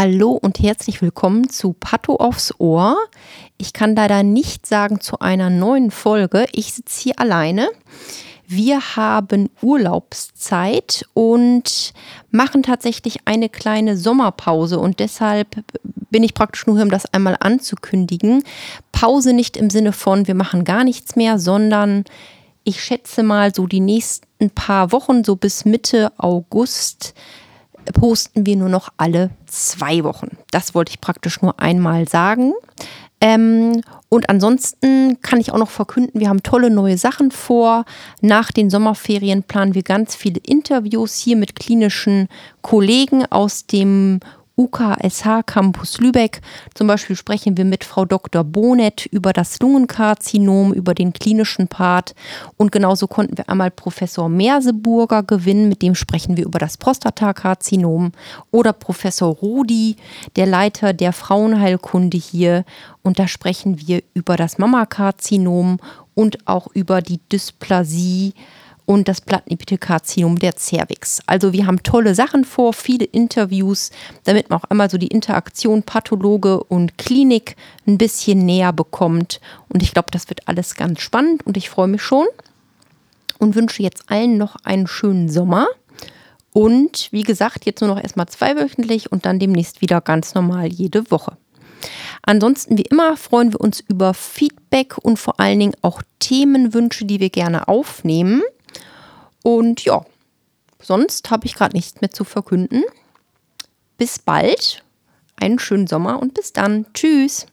Hallo und herzlich willkommen zu Pato aufs Ohr. Ich kann leider nicht sagen zu einer neuen Folge. Ich sitze hier alleine. Wir haben Urlaubszeit und machen tatsächlich eine kleine Sommerpause und deshalb bin ich praktisch nur hier, um das einmal anzukündigen. Pause nicht im Sinne von, wir machen gar nichts mehr, sondern ich schätze mal so die nächsten paar Wochen, so bis Mitte August, posten wir nur noch alle zwei Wochen. Das wollte ich praktisch nur einmal sagen. Ähm, und ansonsten kann ich auch noch verkünden, wir haben tolle neue Sachen vor. Nach den Sommerferien planen wir ganz viele Interviews hier mit klinischen Kollegen aus dem UKSH Campus Lübeck. Zum Beispiel sprechen wir mit Frau Dr. Bonet über das Lungenkarzinom, über den klinischen Part. Und genauso konnten wir einmal Professor Merseburger gewinnen, mit dem sprechen wir über das Prostatakarzinom. Oder Professor Rudi, der Leiter der Frauenheilkunde hier. Und da sprechen wir über das Mammakarzinom und auch über die Dysplasie und das Plattenepithelkarzinom der Cervix. Also wir haben tolle Sachen vor, viele Interviews, damit man auch einmal so die Interaktion Pathologe und Klinik ein bisschen näher bekommt. Und ich glaube, das wird alles ganz spannend und ich freue mich schon und wünsche jetzt allen noch einen schönen Sommer. Und wie gesagt, jetzt nur noch erstmal zweiwöchentlich und dann demnächst wieder ganz normal jede Woche. Ansonsten, wie immer, freuen wir uns über Feedback und vor allen Dingen auch Themenwünsche, die wir gerne aufnehmen. Und ja, sonst habe ich gerade nichts mehr zu verkünden. Bis bald, einen schönen Sommer und bis dann. Tschüss.